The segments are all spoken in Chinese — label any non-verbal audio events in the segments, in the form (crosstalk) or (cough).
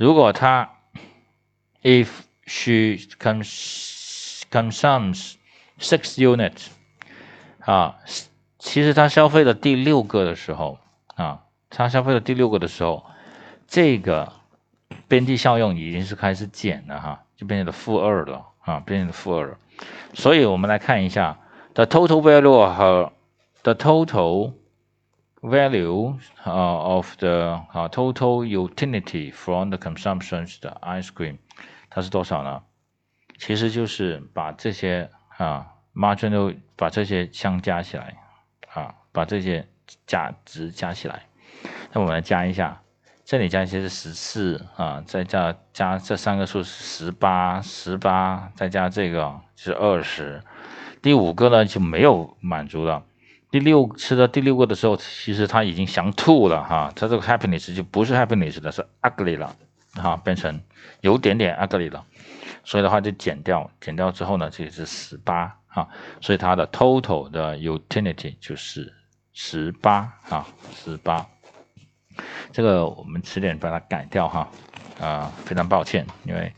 如果他 if she cons consumes six units 啊，其实他消费了第六个的时候啊，他消费了第六个的时候，这个边际效用已经是开始减了哈，就变成了负二了啊，变成了负二了。所以我们来看一下 the total value 和 the total value 啊 of the 啊 total utility from the consumptions 的 ice cream，它是多少呢？其实就是把这些啊 marginal 把这些相加起来啊，把这些价值加起来。那我们来加一下，这里加一些是十四啊，再加加这三个数是十八，十八再加这个是二十。第五个呢就没有满足了。第六吃到第六个的时候，其实他已经想吐了哈，他这个 happiness 就不是 happiness 了，是 ugly 了哈，变成有点点 ugly 了，所以的话就减掉，减掉之后呢，这里是十八哈，所以它的 total 的 utility 就是十八啊，十八。这个我们迟点把它改掉哈，啊，非常抱歉，因为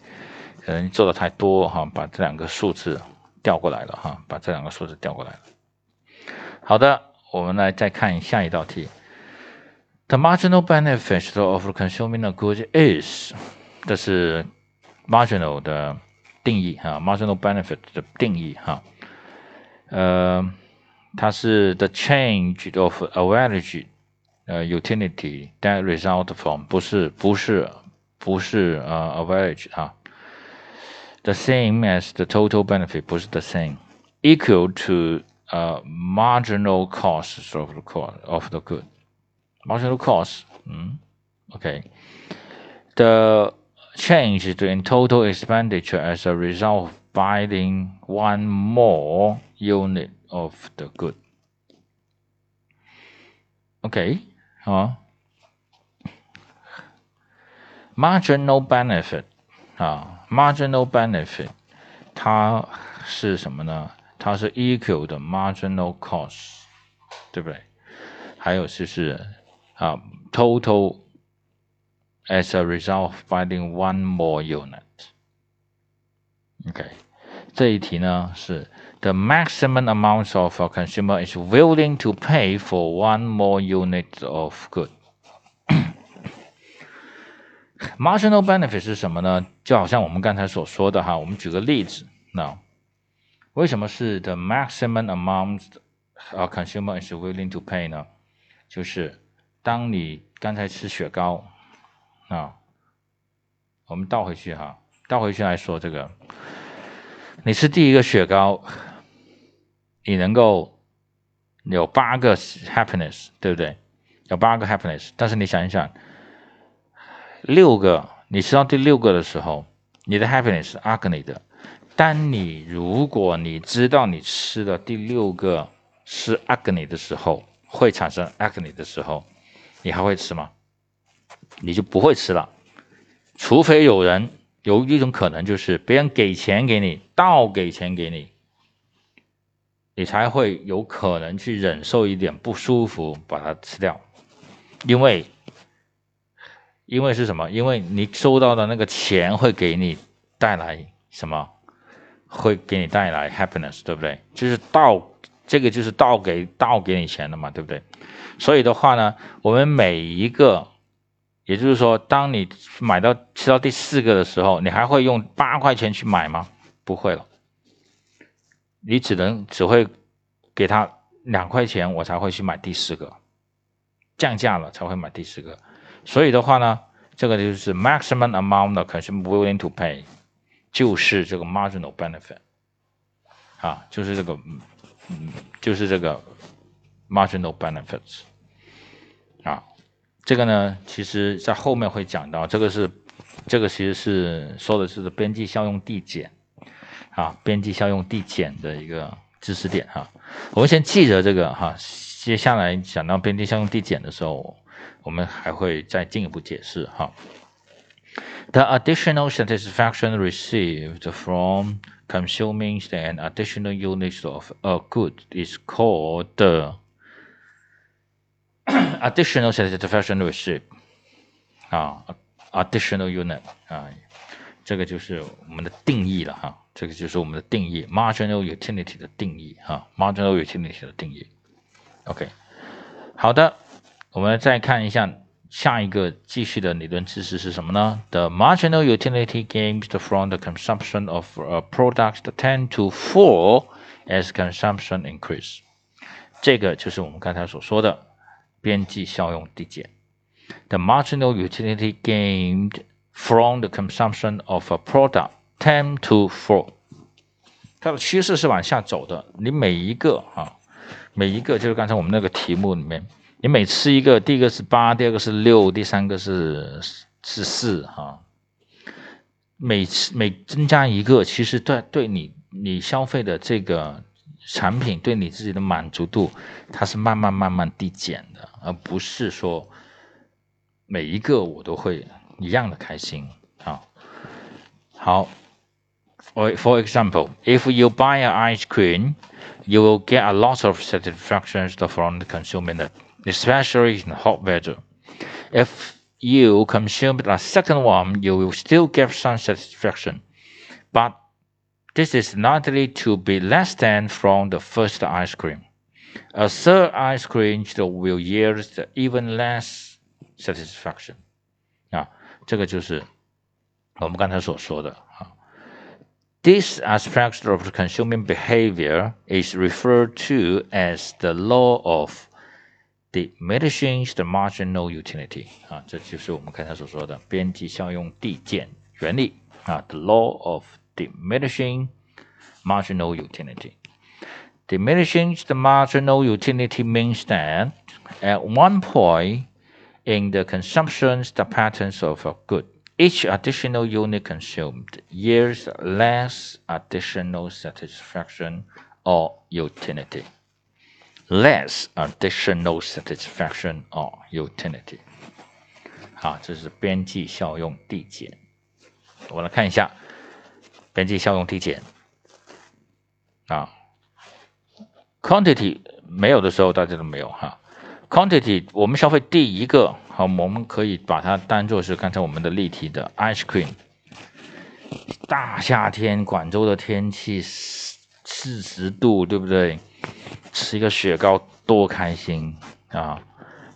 可能做的太多哈，把这两个数字调过来了哈，把这两个数字调过来了。好的，我们来再看下一道题。The marginal benefit of consuming a good is，这是 marginal 的定义哈，marginal benefit 的定义哈。呃，它是 the change of average 呃 utility that result from 不是不是不是呃 average 啊。The same as the total benefit 不是 the same equal to uh, marginal costs of the cost of the good. Marginal cost, mm, okay. The change in total expenditure as a result of buying one more unit of the good. Okay, huh? Marginal benefit 啊，marginal benefit，它是什么呢？ 它是 equal 的 marginal cost，对不对？还有就是啊，total as a result of buying one more unit。OK，这一题呢是 the maximum amount of a consumer is willing to pay for one more unit of good。marginal benefit 是什么呢？就好像我们刚才所说的哈，我们举个例子，那。 为什么是 the maximum amount a consumer is willing to pay 呢？就是当你刚才吃雪糕啊，我们倒回去哈，倒回去来说这个，你吃第一个雪糕，你能够有八个 happiness，对不对？有八个 happiness，但是你想一想，六个你吃到第六个的时候，你的 happiness 是 ugly 的。当你如果你知道你吃的第六个是 agony 的时候，会产生 agony 的时候，你还会吃吗？你就不会吃了，除非有人有一种可能就是别人给钱给你，倒给钱给你，你才会有可能去忍受一点不舒服把它吃掉，因为因为是什么？因为你收到的那个钱会给你带来什么？会给你带来 happiness，对不对？就是倒这个就是倒给倒给你钱的嘛，对不对？所以的话呢，我们每一个，也就是说，当你买到吃到第四个的时候，你还会用八块钱去买吗？不会了，你只能只会给他两块钱，我才会去买第四个，降价了才会买第四个。所以的话呢，这个就是 maximum amount of consumer willing to pay。就是这个 marginal benefit，啊，就是这个，嗯，就是这个 marginal benefits，啊，这个呢，其实在后面会讲到，这个是，这个其实是说的是边际效用递减，啊，边际效用递减的一个知识点哈，我们先记着这个哈，接下来讲到边际效用递减的时候，我们还会再进一步解释哈。The additional satisfaction received from consuming an additional unit of a good is called the (coughs) additional satisfaction received 啊 additional unit 啊，这个就是我们的定义了哈，这个就是我们的定义，marginal utility 的定义哈，marginal utility 的定义。OK，好的，我们再看一下 下一个继续的理论知识是什么呢？The marginal utility gains from the consumption of a product tend to fall as consumption increase。这个就是我们刚才所说的边际效用递减。the marginal utility gained from the consumption of a product tend to fall。它的趋势是往下走的。你每一个啊，每一个就是刚才我们那个题目里面， 你每吃一个，第一个是八，第二个是六，第三个是是四哈。每次每增加一个，其实对对你你消费的这个产品，对你自己的满足度，它是慢慢慢慢递减的，而不是说。每一个我都会一样的开心啊。好，for for example, if you buy an ice cream, you will get a lot of satisfaction from consuming it, especially in hot weather. If you consume a second one, you will still get some satisfaction, but this is likely to be less than from the first ice cream. A third ice cream will yield even less satisfaction 啊，这个就是我们刚才所说的啊。This aspect of consuming behavior is referred to as the law of diminishing the marginal utility 啊，这就是我们刚才所说的边际效用递减原理啊。The law of diminishing marginal utility. Diminishing the marginal utility means that at one point in the consumption the patterns of a good. Each additional unit consumed yields less additional satisfaction or utility. Less additional satisfaction or utility. 好，这是边际效用递减。我来看一下边际效用递减啊，quantity 没有的时候大家都没有哈。Quantity，我们消费第一个，好，我们可以把它当做是刚才我们的例题的 ice cream。大夏天，广州的天气四十度，对不对？吃一个雪糕多开心啊！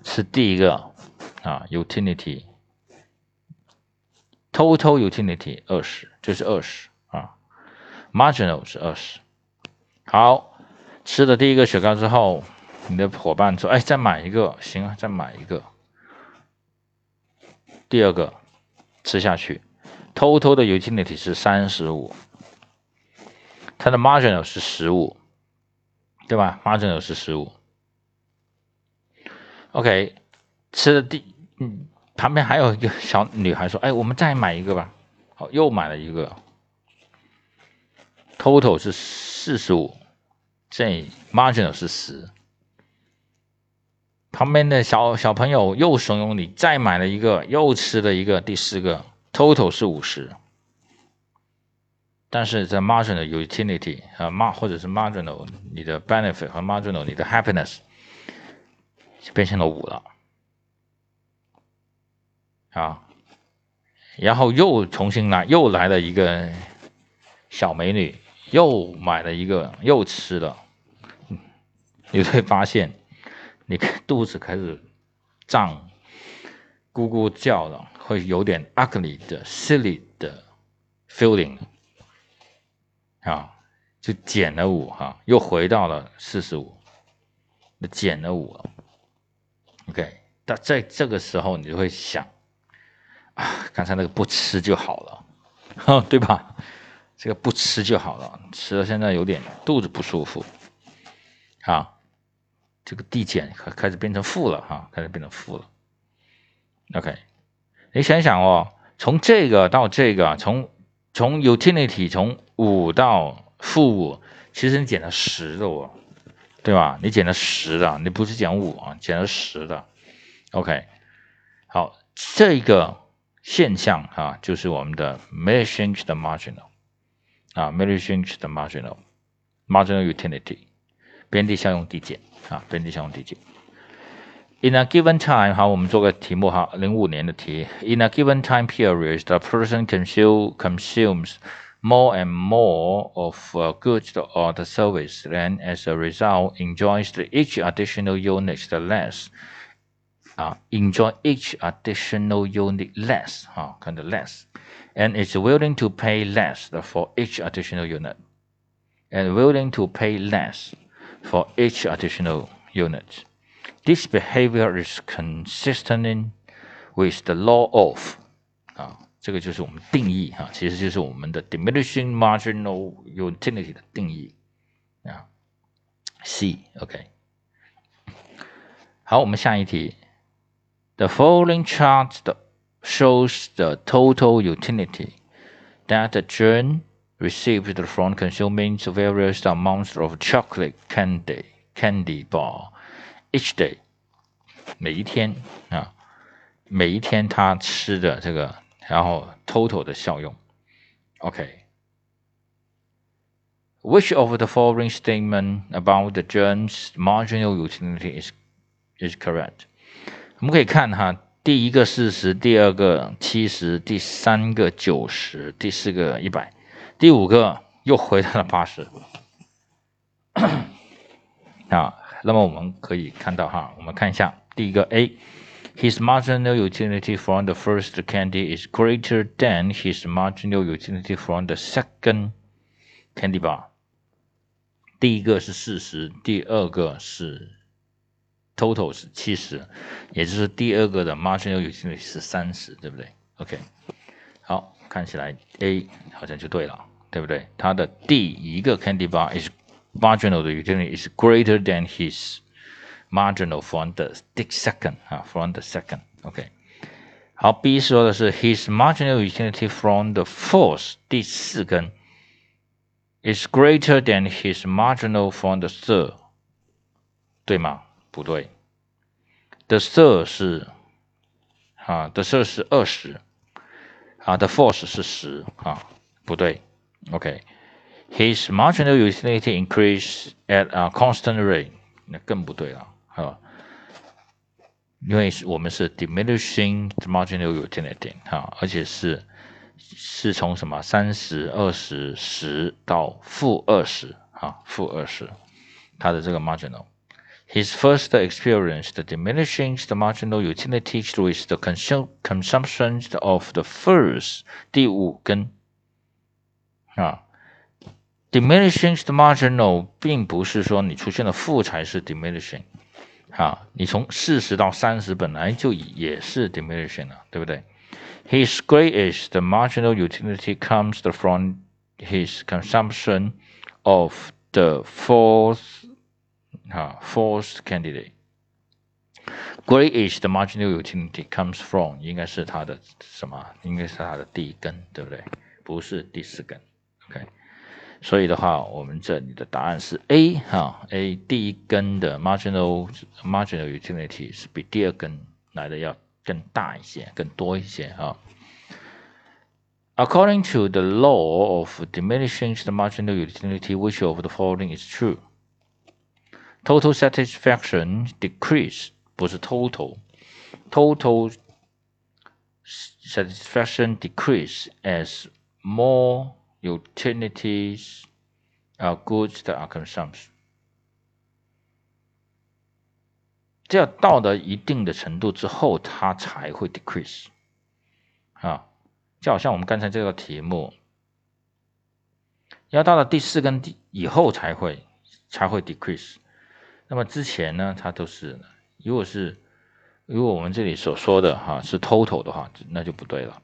吃第一个啊，utility，total utility 二十，就是二十啊，marginal 是二十。好，吃了第一个雪糕之后。你的伙伴说：“哎，再买一个，行啊，再买一个。”第二个吃下去，偷偷的 utility 是三十五，它的 marginal 是十五，对吧？marginal 是十五。OK，吃的第，嗯，旁边还有一个小女孩说：“哎，我们再买一个吧。”好，又买了一个，total 是四十五，这 marginal 是十。旁边的小小朋友又怂恿你再买了一个，又吃了一个，第四个，total 是五十，但是在 marginal utility 啊 mar 或者是 marginal 你的 benefit 和 marginal 你的 happiness 变成了五了，啊，然后又重新来，又来了一个小美女，又买了一个，又吃了，你会发现。你肚子开始胀，咕咕叫了，会有点 ugly 的 silly 的 feeling 啊，就减了五哈，又回到了四十五，减了五了。OK，但在这个时候，你就会想啊，刚才那个不吃就好了，(laughs) 对吧？这个不吃就好了，吃了现在有点肚子不舒服啊。这个递减开开始变成负了哈，开始变成负了。OK，你想想哦，从这个到这个，从从 utility 从五到负五，其实你减了十的哦，对吧？你减了十的，你不是减五啊，减了十的。OK，好，这个现象啊，就是我们的 measure the marginal 啊，measure the marginal marginal utility 边际效用递减。啊，边际效用递减。In a given time，好，我们做个题目哈，零五年的题。In a given time period, the person consume, consumes more and more of uh, goods or uh, the service, then as a result, enjoys each additional unit less. Uh, enjoy each additional unit less, uh, kind of less, and is willing to pay less for each additional unit, and willing to pay less for each additional unit. This behavior is consistent with the law of 这个就是我们定义哈，其实就是我们的 diminishing marginal utility 的定义啊。C OK，好，我们下一题。The following chart shows the total utility that the John received from consuming various amounts of chocolate candy candy bar each day，每一天啊，每一天他吃的这个， 然后 total 的效用，OK。Which of the following statement about the germ's marginal utility is is correct？我们可以看哈，第一个四十，第二个七十，第三个九十，第四个一百，第五个又回到了八十啊。那么我们可以看到哈，我们看一下第一个 A His marginal utility from the first candy is greater than his marginal utility from the second candy bar。第一个是四十，第二个是 total 是七十，也就是第二个的 marginal utility 是三十，对不对？OK，好，看起来 A 好像就对了，对不对？它的第一个 candy bar is marginal 的 utility is greater than his marginal from the second 啊，from the second。OK，好，B 说的是 his marginal utility from the fourth 第四根 is greater than his marginal from the third，对吗？不对，the third 是啊，the third 是二十啊，the fourth 是十啊，不对，OK。His marginal utility increase at a constant rate，那更不对了， 哈，因为我们是 diminishing marginal utility，哈，而且是是从什么三十、二十、十到负二十，哈，负二十，它的这个 marginal。His first experience, the diminishing the marginal utility with the consum consumption of the first 第五根，啊。diminishing the marginal 并不是说你出现了负才是 diminishing， 啊，你从四十到三十本来就也是 diminishing 了，对不对？His greatest marginal utility comes from his consumption of the fourth 啊 fourth candidate。Greatest marginal utility comes from 应该是它的什么？应该是它的第一根，对不对？不是第四根，OK。所以的话，我们这里的答案是 A 哈，A 第一根的 marginal marginal utility 是比第二根来的要更大一些、更多一些啊。According to the law of diminishing the marginal utility, which of the following is true? Total satisfaction decrease 不是 total total satisfaction decrease as more utilities are goods that are consumed。这要到了一定的程度之后，它才会 decrease。啊，就好像我们刚才这个题目，要到了第四根以后才会才会 decrease。那么之前呢，它都是如果是如果我们这里所说的哈是 total 的话，那就不对了。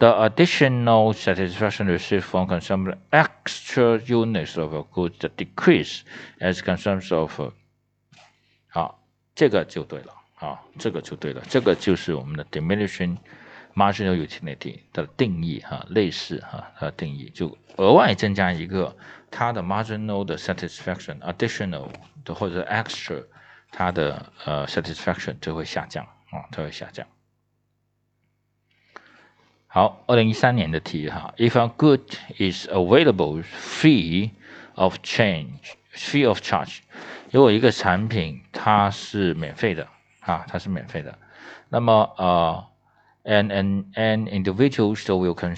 The additional satisfaction received from consumption extra units of goods decrease as consumption of 好，这个就对了啊，这个就对了，这个就是我们的 diminishing marginal utility 的定义哈，类似哈它的定义，就额外增加一个它的 marginal 的 satisfaction additional 的或者 extra 它的呃 satisfaction 就会下降啊，它会下降。 好，二零一三年的题哈，If a good is available free of change, free of charge，如果一个产品它是免费的 啊，它是免费的。那么呃，an an an individual so will consume